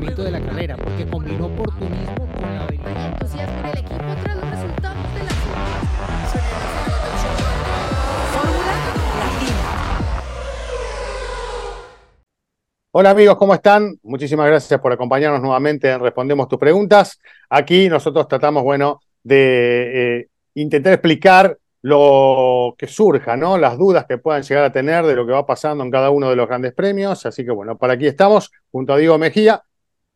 funcionamiento de la carrera, porque combinó oportunismo con la habilidad. entusiasmo en el equipo tras los resultados de la Fórmula Latina. Hola amigos, ¿cómo están? Muchísimas gracias por acompañarnos nuevamente en Respondemos tus preguntas. Aquí nosotros tratamos, bueno, de eh, intentar explicar lo que surja, ¿no? Las dudas que puedan llegar a tener de lo que va pasando en cada uno de los grandes premios. Así que bueno, para aquí estamos, junto a Diego Mejía,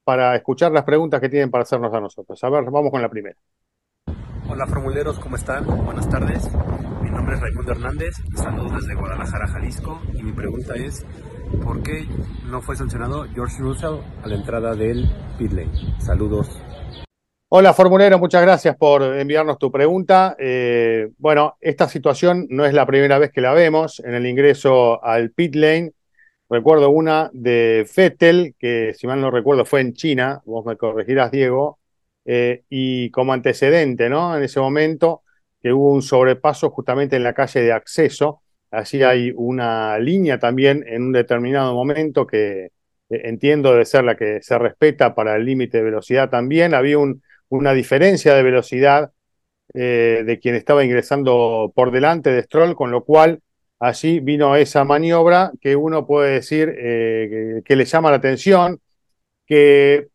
para escuchar las preguntas que tienen para hacernos a nosotros. A ver, vamos con la primera. Hola formuleros, ¿cómo están? Buenas tardes. Mi nombre es Raimundo Hernández, saludos desde Guadalajara, Jalisco. Y mi pregunta es, ¿por qué no fue sancionado George Russell a la entrada del pit lane? Saludos. Hola Formulero, muchas gracias por enviarnos tu pregunta. Eh, bueno, esta situación no es la primera vez que la vemos en el ingreso al pit lane. Recuerdo una de Fettel, que si mal no recuerdo fue en China, vos me corregirás Diego, eh, y como antecedente, ¿no? En ese momento que hubo un sobrepaso justamente en la calle de acceso. Allí hay una línea también en un determinado momento que eh, entiendo debe ser la que se respeta para el límite de velocidad también. Había un, una diferencia de velocidad eh, de quien estaba ingresando por delante de Stroll, con lo cual allí vino esa maniobra que uno puede decir eh, que, le llama la atención, que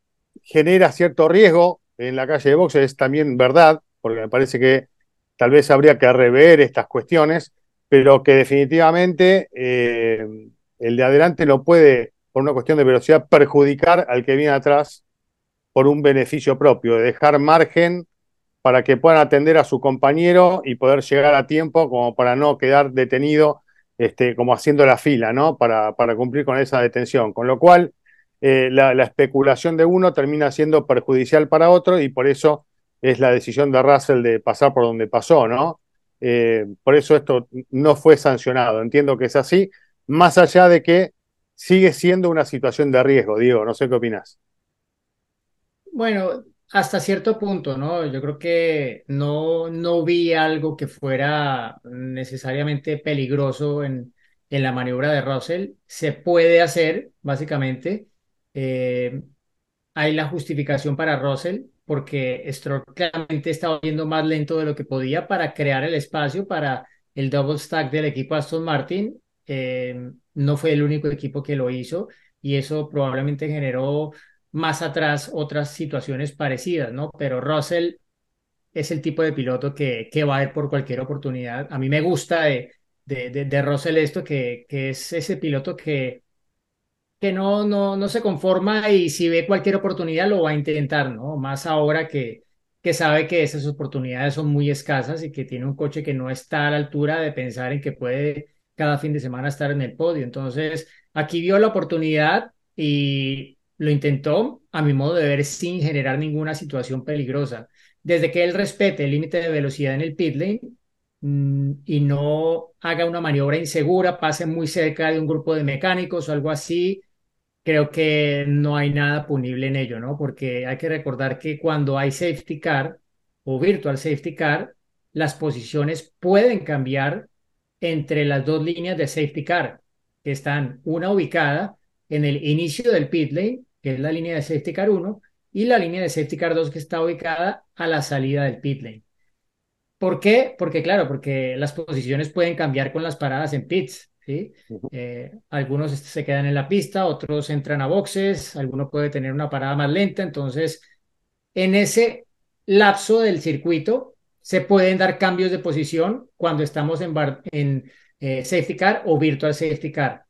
genera cierto riesgo en la calle de boxes, es también verdad, porque me parece que tal vez habría que rever estas cuestiones, pero que definitivamente eh, el de adelante no puede, por una cuestión de velocidad, perjudicar al que viene atrás por un beneficio propio, de dejar margen para que puedan atender a su compañero y poder llegar a tiempo como para no quedar detenido, este, como haciendo la fila, ¿no? Para, para cumplir con esa detención. Con lo cual, eh, la, la, especulación de uno termina siendo perjudicial para otro y por eso es la decisión de Russell de pasar por donde pasó, ¿no? Eh, por eso esto no fue sancionado. Entiendo que es así, más allá de que sigue siendo una situación de riesgo, Diego, no sé qué opinas. Bueno, hasta cierto punto, ¿no? Yo creo que no, no vi algo que fuera necesariamente peligroso en, en la maniobra de Russell. Se puede hacer, básicamente. Eh, hay la justificación para Russell porque Stroll claramente estaba yendo más lento de lo que podía para crear el espacio para el double stack del equipo Aston Martin. Eh, no fue el único equipo que lo hizo y eso probablemente generó más atrás otras situaciones parecidas, ¿no? Pero Russell es el tipo de piloto que, que va a ir por cualquier oportunidad. A mí me gusta de, de, de, Russell esto, que, que es ese piloto que, que no, no, no se conforma y si ve cualquier oportunidad lo va a intentar, ¿no? Más ahora que, que sabe que esas oportunidades son muy escasas y que tiene un coche que no está a la altura de pensar en que puede cada fin de semana estar en el podio. Entonces, aquí vio la oportunidad y lo intentó, a mi modo de ver, sin generar ninguna situación peligrosa. Desde que él respete el límite de velocidad en el pit lane mmm, y no haga una maniobra insegura, pase muy cerca de un grupo de mecánicos o algo así, creo que no hay nada punible en ello, ¿no? Porque hay que recordar que cuando hay safety car o virtual safety car, las posiciones pueden cambiar entre las dos líneas de safety car, que están una ubicada en el inicio del pit lane que es la línea de safety car 1, y la línea de safety car 2 que está ubicada a la salida del pit lane. ¿Por qué? Porque claro, porque las posiciones pueden cambiar con las paradas en pits. ¿sí? Eh, algunos se quedan en la pista, otros entran a boxes, alguno puede tener una parada más lenta. Entonces, en ese lapso del circuito se pueden dar cambios de posición cuando estamos en, bar, en eh, safety car o virtual safety car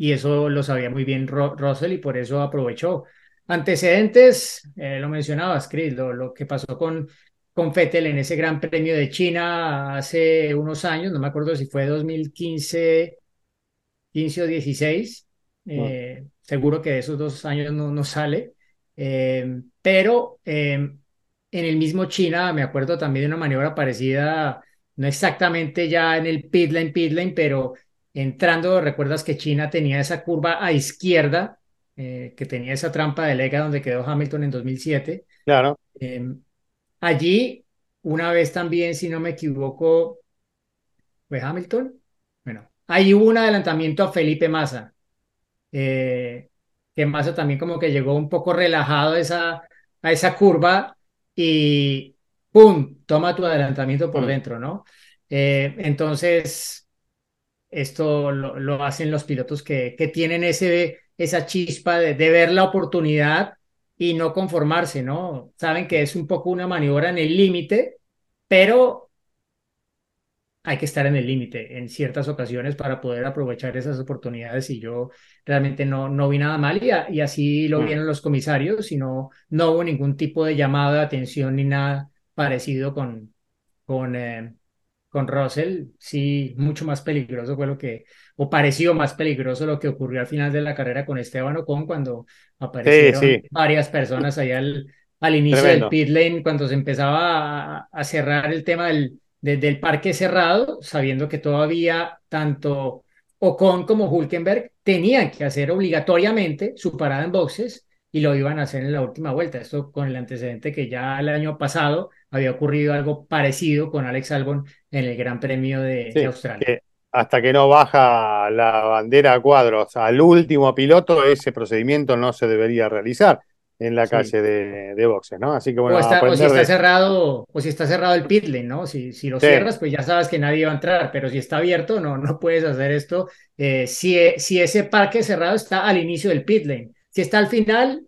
y eso lo sabía muy bien Ro Russell y por eso aprovechó. Antecedentes, eh, lo mencionabas, Chris, lo, lo, que pasó con, con Fettel en ese Gran Premio de China hace unos años, no me acuerdo si fue 2015, 15 o 16, eh, seguro que de esos dos años no, no sale, eh, pero en el mismo China me acuerdo también de una maniobra parecida, no exactamente ya en el pit lane, pit lane, pero entrando, recuerdas que China tenía esa curva a izquierda, eh, que tenía esa trampa de lega donde quedó Hamilton en 2007. Claro. Eh, allí, una vez también, si no me equivoco, fue Hamilton. Bueno, ahí hubo un adelantamiento a Felipe Massa. Eh, que Massa también como que llegó un poco relajado a esa, a esa curva y ¡pum! Toma tu adelantamiento por Mm. dentro, ¿no? Eh, entonces, esto lo, lo hacen los pilotos que, que tienen ese, esa chispa de, de ver la oportunidad y no conformarse, ¿no? Saben que es un poco una maniobra en el límite, pero hay que estar en el límite en ciertas ocasiones para poder aprovechar esas oportunidades y yo realmente no, no vi nada mal y, a- y así lo Mm. vieron los comisarios y no, no hubo ningún tipo de llamado de atención ni nada parecido con, con, eh, con Russell. Sí, mucho más peligroso fue lo que, o pareció más peligroso lo que ocurrió al final de la carrera con Esteban Ocon cuando aparecieron sí. varias personas allá al, al inicio del pit lane, cuando se empezaba a, a cerrar el tema del, de- del parque cerrado, sabiendo que todavía tanto Ocon como Hulkenberg tenían que hacer obligatoriamente su parada en boxes y lo iban a hacer en la última vuelta. Esto con el antecedente que ya el año pasado había ocurrido algo parecido con Alex Albon en el Gran Premio de, Sí, de Australia. que hasta que no baja la bandera a cuadros al último piloto, ese procedimiento no se debería realizar en la Sí. calle de, de boxes, ¿no? Así que bueno, O, está- o si aprender está de- cerrado, o si está cerrado el pit lane, ¿no? Si, si lo Sí. cierras, pues ya sabes que nadie va a entrar, pero si está abierto, no, no puedes hacer esto. Eh, si, e- si ese parque cerrado está al inicio del pit lane, si está al final,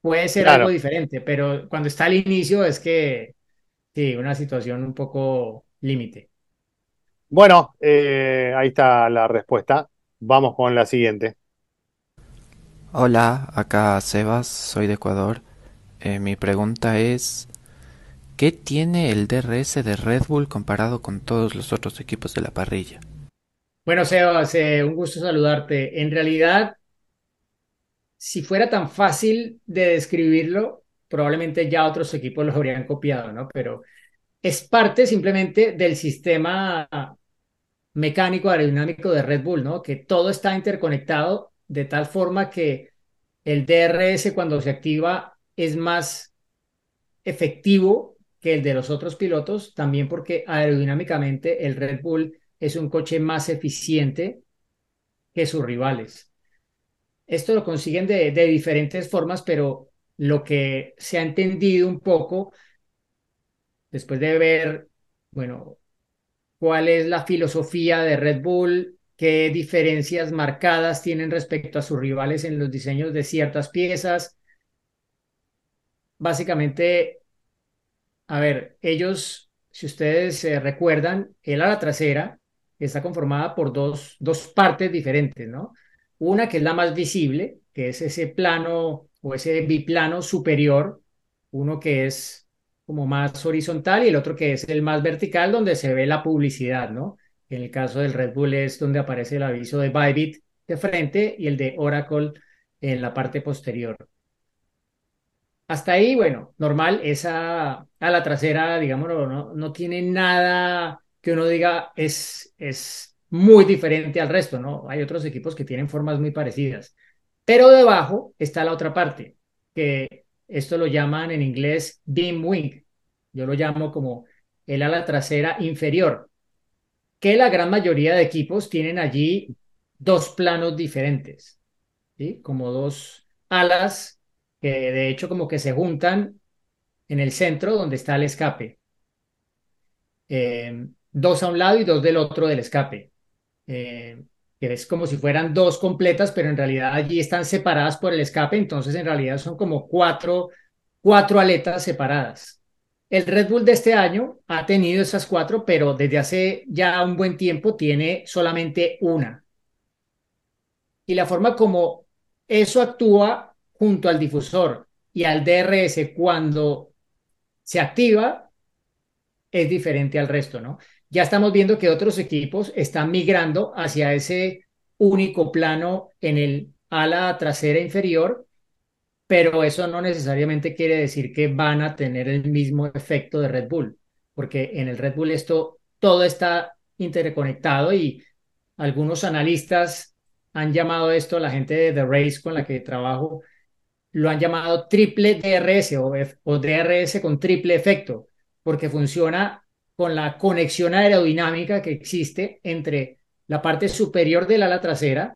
puede ser Claro. algo diferente, pero cuando está al inicio es que, sí, una situación un poco límite. Bueno, eh, ahí está la respuesta. Vamos con la siguiente. Hola, acá Sebas, soy de Ecuador. Eh, mi pregunta es, ¿qué tiene el DRS de Red Bull comparado con todos los otros equipos de la parrilla? Bueno, Sebas, eh, un gusto saludarte. En realidad, si fuera tan fácil de describirlo, probablemente ya otros equipos lo habrían copiado, ¿no? Pero es parte simplemente del sistema mecánico aerodinámico de Red Bull, ¿no? Que todo está interconectado de tal forma que el DRS cuando se activa es más efectivo que el de los otros pilotos, también porque aerodinámicamente el Red Bull es un coche más eficiente que sus rivales. Esto lo consiguen de, de diferentes formas, pero lo que se ha entendido un poco después de ver, bueno, cuál es la filosofía de Red Bull, qué diferencias marcadas tienen respecto a sus rivales en los diseños de ciertas piezas. Básicamente, a ver, ellos, si ustedes eh, recuerdan, el ala trasera está conformada por dos, dos partes diferentes, ¿no? Una que es la más visible, que es ese plano o ese biplano superior, uno que es como más horizontal y el otro que es el más vertical, donde se ve la publicidad, ¿no? En el caso del Red Bull es donde aparece el aviso de Bybit de frente y el de Oracle en la parte posterior. Hasta ahí, bueno, normal, esa a la trasera, digámoslo, no, no tiene nada que uno diga es, es muy diferente al resto, ¿no? Hay otros equipos que tienen formas muy parecidas. Pero debajo está la otra parte, que esto lo llaman en inglés beam wing. Yo lo llamo como el ala trasera inferior, que la gran mayoría de equipos tienen allí dos planos diferentes. Como dos alas que de hecho como que se juntan en el centro donde está el escape. Eh, dos a un lado y dos del otro del escape. Eh, es como si fueran dos completas, pero en realidad allí están separadas por el escape, entonces en realidad son como cuatro, cuatro aletas separadas. El Red Bull de este año ha tenido esas cuatro, pero desde hace ya un buen tiempo tiene solamente una. Y la forma como eso actúa junto al difusor y al DRS cuando se activa es diferente al resto, ¿no? Ya estamos viendo que otros equipos están migrando hacia ese único plano en el ala trasera inferior, pero eso no necesariamente quiere decir que van a tener el mismo efecto de Red Bull, porque en el Red Bull esto todo está interconectado y algunos analistas han llamado esto, la gente de The Race con la que trabajo, lo han llamado triple DRS o, o DRS con triple efecto, porque funciona con la conexión aerodinámica que existe entre la parte superior del ala trasera,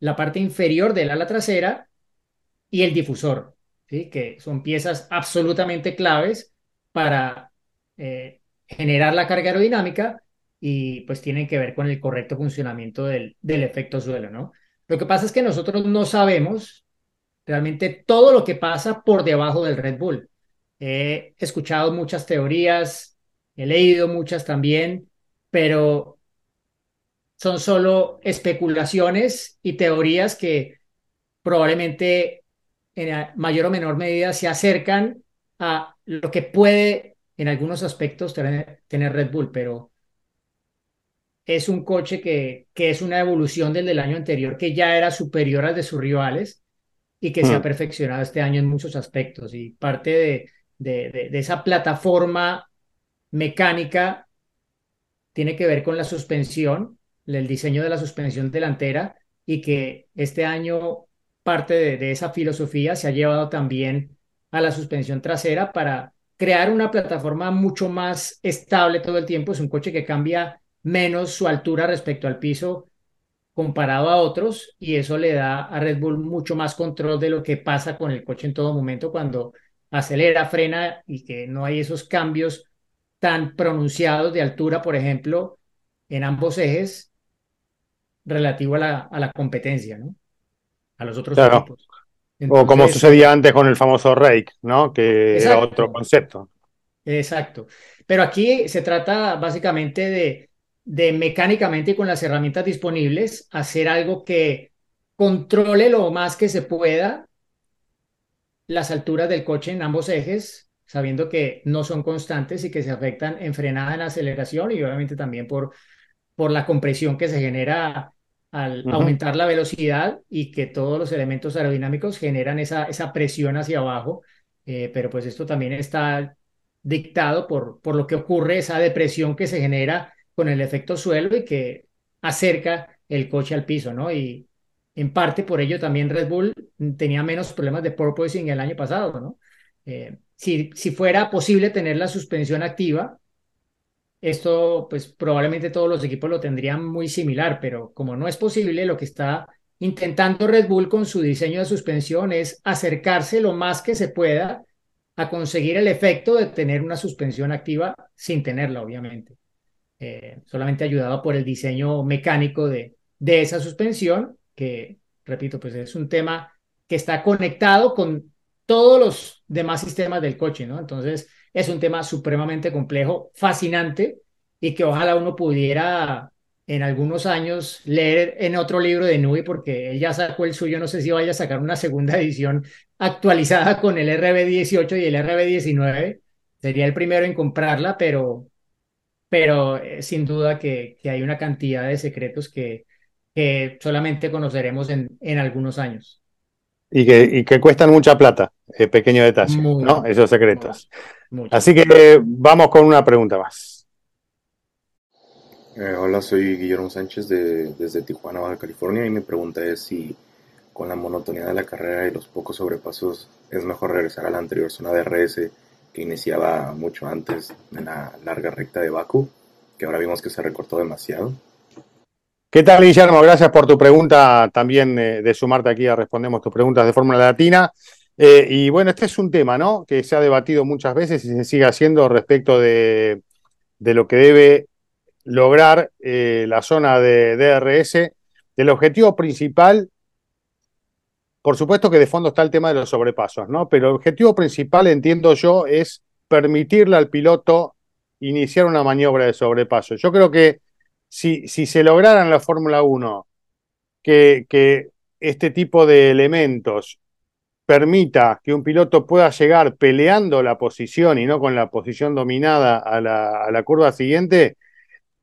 la parte inferior del ala trasera y el difusor, ¿sí? que son piezas absolutamente claves para eh, generar la carga aerodinámica y pues tienen que ver con el correcto funcionamiento del, del efecto suelo, ¿no? Lo que pasa es que nosotros no sabemos realmente todo lo que pasa por debajo del Red Bull. He escuchado muchas teorías, he leído muchas también, pero son solo especulaciones y teorías que probablemente en mayor o menor medida se acercan a lo que puede en algunos aspectos tener, Red Bull, pero es un coche que, que es una evolución del del año anterior, que ya era superior al de sus rivales y que se ha Mm. perfeccionado este año en muchos aspectos. Y parte de, de, de, de esa plataforma mecánica tiene que ver con la suspensión, el diseño de la suspensión delantera y que este año parte de, esa filosofía se ha llevado también a la suspensión trasera para crear una plataforma mucho más estable todo el tiempo. Es un coche que cambia menos su altura respecto al piso comparado a otros y eso le da a Red Bull mucho más control de lo que pasa con el coche en todo momento cuando acelera, frena y que no hay esos cambios tan pronunciados de altura, por ejemplo, en ambos ejes relativo a la, a la competencia, ¿no? A los otros Claro. equipos. O como sucedía antes con el famoso rake, ¿no? Que era otro concepto. Exacto. Pero aquí se trata básicamente de, de mecánicamente y con las herramientas disponibles hacer algo que controle lo más que se pueda las alturas del coche en ambos ejes, sabiendo que no son constantes y que se afectan en frenada, en aceleración y obviamente también por, por la compresión que se genera al aumentar la velocidad y que todos los elementos aerodinámicos generan esa, esa presión hacia abajo. Eh, pero pues esto también está dictado por, por lo que ocurre, esa depresión que se genera con el efecto suelo y que acerca el coche al piso, ¿no? Y en parte por ello también Red Bull tenía menos problemas de porpoising el año pasado, ¿no? Eh, si, fuera posible tener la suspensión activa, esto pues probablemente todos los equipos lo tendrían muy similar, pero como no es posible, lo que está intentando Red Bull con su diseño de suspensión es acercarse lo más que se pueda a conseguir el efecto de tener una suspensión activa sin tenerla, obviamente. Eh, solamente ayudado por el diseño mecánico de, de esa suspensión, que, repito, pues es un tema que está conectado con todos los demás sistemas del coche, ¿no? Entonces, es un tema supremamente complejo, fascinante, y que ojalá uno pudiera en algunos años leer en otro libro de Nui, porque él ya sacó el suyo, no sé si vaya a sacar una segunda edición actualizada con el RB18 y el RB19. Sería el primero en comprarla, pero, pero eh, sin duda que, hay una cantidad de secretos que, que solamente conoceremos en, en algunos años. Y que, y que cuestan mucha plata, eh, pequeño detalle, Muy, ¿no? Esos secretos. Así que eh, vamos con una pregunta más. Eh, hola, soy Guillermo Sánchez de, desde Tijuana, Baja California, y mi pregunta es si con la monotonía de la carrera y los pocos sobrepasos es mejor regresar a la anterior zona de RS que iniciaba mucho antes en la larga recta de Baku, que ahora vimos que se recortó demasiado. ¿Qué tal, Guillermo? Gracias por tu pregunta, también eh, de sumarte aquí a respondemos tus preguntas de Fórmula Latina. Eh, y bueno, este es un tema, ¿no? Que se ha debatido muchas veces y se sigue haciendo respecto de, de lo que debe lograr eh, la zona de DRS. El objetivo principal, por supuesto que de fondo está el tema de los sobrepasos, ¿no? Pero el objetivo principal, entiendo yo, es permitirle al piloto iniciar una maniobra de sobrepaso. Yo creo que si, se lograra en la Fórmula 1 que, este tipo de elementos permita que un piloto pueda llegar peleando la posición y no con la posición dominada a la, curva siguiente,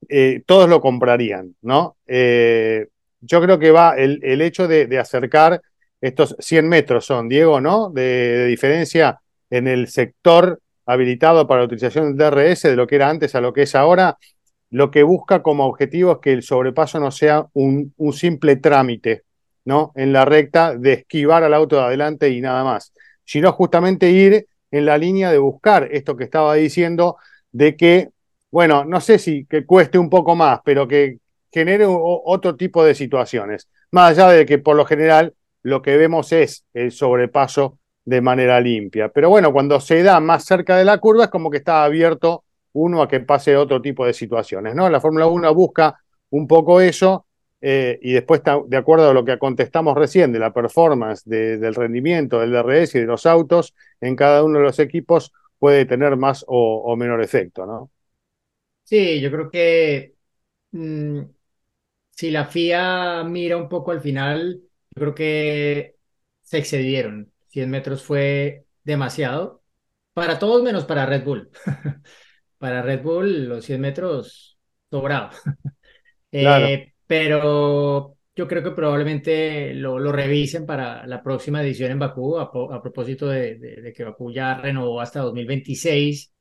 eh, todos lo comprarían, ¿no? Eh, yo creo que va el, hecho de, de, acercar estos 100 metros son, Diego, ¿no? De, de, diferencia en el sector habilitado para la utilización del DRS de lo que era antes a lo que es ahora, lo que busca como objetivo es que el sobrepaso no sea un, simple trámite, ¿no? En la recta de esquivar al auto de adelante y nada más, sino justamente ir en la línea de buscar esto que estaba diciendo, de que, bueno, no sé si que cueste un poco más, pero que genere otro tipo de situaciones, más allá de que por lo general lo que vemos es el sobrepaso de manera limpia. Pero bueno, cuando se da más cerca de la curva es como que está abierto uno a que pase otro tipo de situaciones, ¿no? La Fórmula 1 busca un poco eso eh, y después, de acuerdo a lo que contestamos recién de la performance, del rendimiento del DRS y de los autos, en cada uno de los equipos puede tener más o, menor efecto, ¿no? Sí, yo creo que mm, si la FIA mira un poco al final, yo creo que se excedieron. 100 metros fue demasiado para todos menos para Red Bull. para Red Bull los 100 metros sobrado. eh, pero yo creo que probablemente lo, lo, revisen para la próxima edición en Bakú, a, propósito de, de, que Bakú ya renovó hasta 2026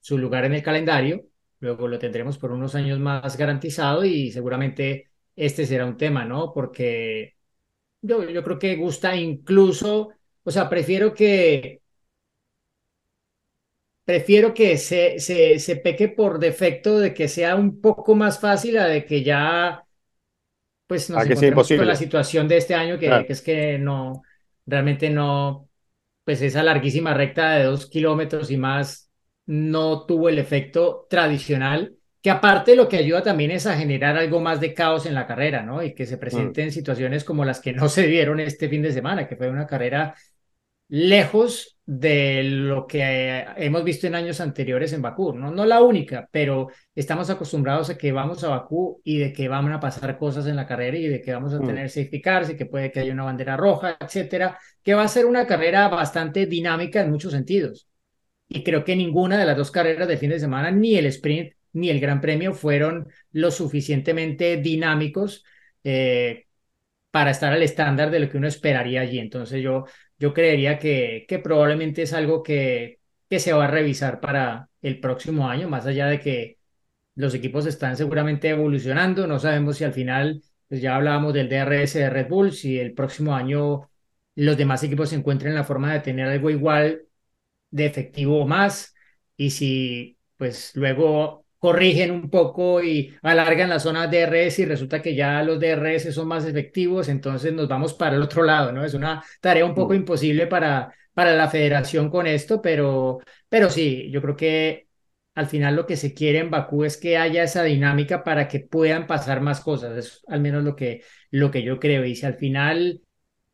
su lugar en el calendario. Luego lo tendremos por unos años más garantizado y seguramente este será un tema, ¿no? Porque yo, yo creo que gusta incluso, o sea, prefiero que prefiero que se, se, se peque por defecto de que sea un poco más fácil a de que ya pues nos encontramos con la situación de este año, que, que, es que no, realmente no, pues esa larguísima recta de dos kilómetros y más no tuvo el efecto tradicional, que aparte lo que ayuda también es a generar algo más de caos en la carrera, ¿no? Y que se mm. presenten situaciones como las que no se dieron este fin de semana, que fue una carrera lejos de lo que hemos visto en años anteriores en Bakú, ¿no? No la única, pero estamos acostumbrados a que vamos a Bakú y de que van a pasar cosas en la carrera y de que vamos a mm. tener safety cars y que puede que haya una bandera roja, etcétera, que va a ser una carrera bastante dinámica en muchos sentidos. Y creo que ninguna de las dos carreras de fin de semana, ni el sprint ni el Gran Premio, fueron lo suficientemente dinámicos eh, para estar al estándar de lo que uno esperaría allí. Entonces yo yo creería que, que probablemente es algo que, que se va a revisar para el próximo año, más allá de que los equipos están seguramente evolucionando, no sabemos si al final, pues ya hablábamos del DRS de Red Bull, si el próximo año los demás equipos se encuentren la forma de tener algo igual de efectivo o más, y si pues luego corrigen un poco y alargan las zonas DRS y resulta que ya los DRS son más efectivos, entonces nos vamos para el otro lado, ¿no? Es una tarea un poco mm. imposible para, para la federación con esto, pero, pero sí, yo creo que al final lo que se quiere en Bakú es que haya esa dinámica para que puedan pasar más cosas, es al menos lo que, lo que yo creo, y si al final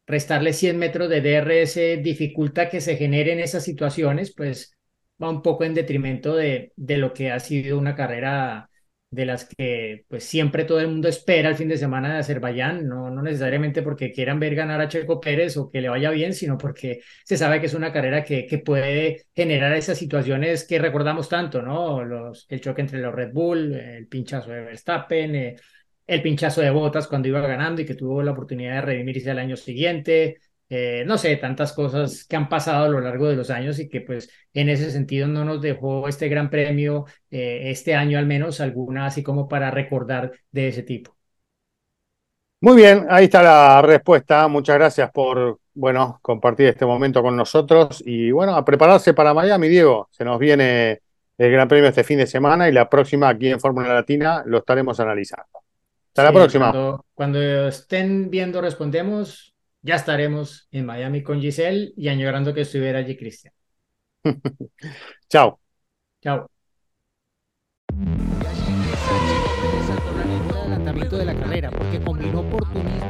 restarle 100 metros de DRS dificulta que se generen esas situaciones, pues va un poco en detrimento de, de lo que ha sido una carrera de las que pues siempre todo el mundo espera el fin de semana de Azerbaiyán, no, no necesariamente porque quieran ver ganar a Checo Pérez o que le vaya bien, sino porque se sabe que es una carrera que, que puede generar esas situaciones que recordamos tanto, ¿no? Los, el choque entre los Red Bull, el pinchazo de Verstappen, eh, el pinchazo de Botas cuando iba ganando y que tuvo la oportunidad de redimirse al año siguiente, eh, no sé, tantas cosas que han pasado a lo largo de los años y que pues en ese sentido no nos dejó este gran premio, eh, este año al menos, alguna así como para recordar de ese tipo. Muy bien, ahí está la respuesta. Muchas gracias por, bueno, compartir este momento con nosotros y bueno, a prepararse para Miami, Diego. Se nos viene el Gran Premio este fin de semana y la próxima aquí en Fórmula Latina lo estaremos analizando. Hasta la próxima. Cuando, cuando estén viendo, respondemos ya estaremos en Miami con Giselle y añorando que estuviera allí Cristian. Chao. Chao. de la carrera porque combinó oportunismo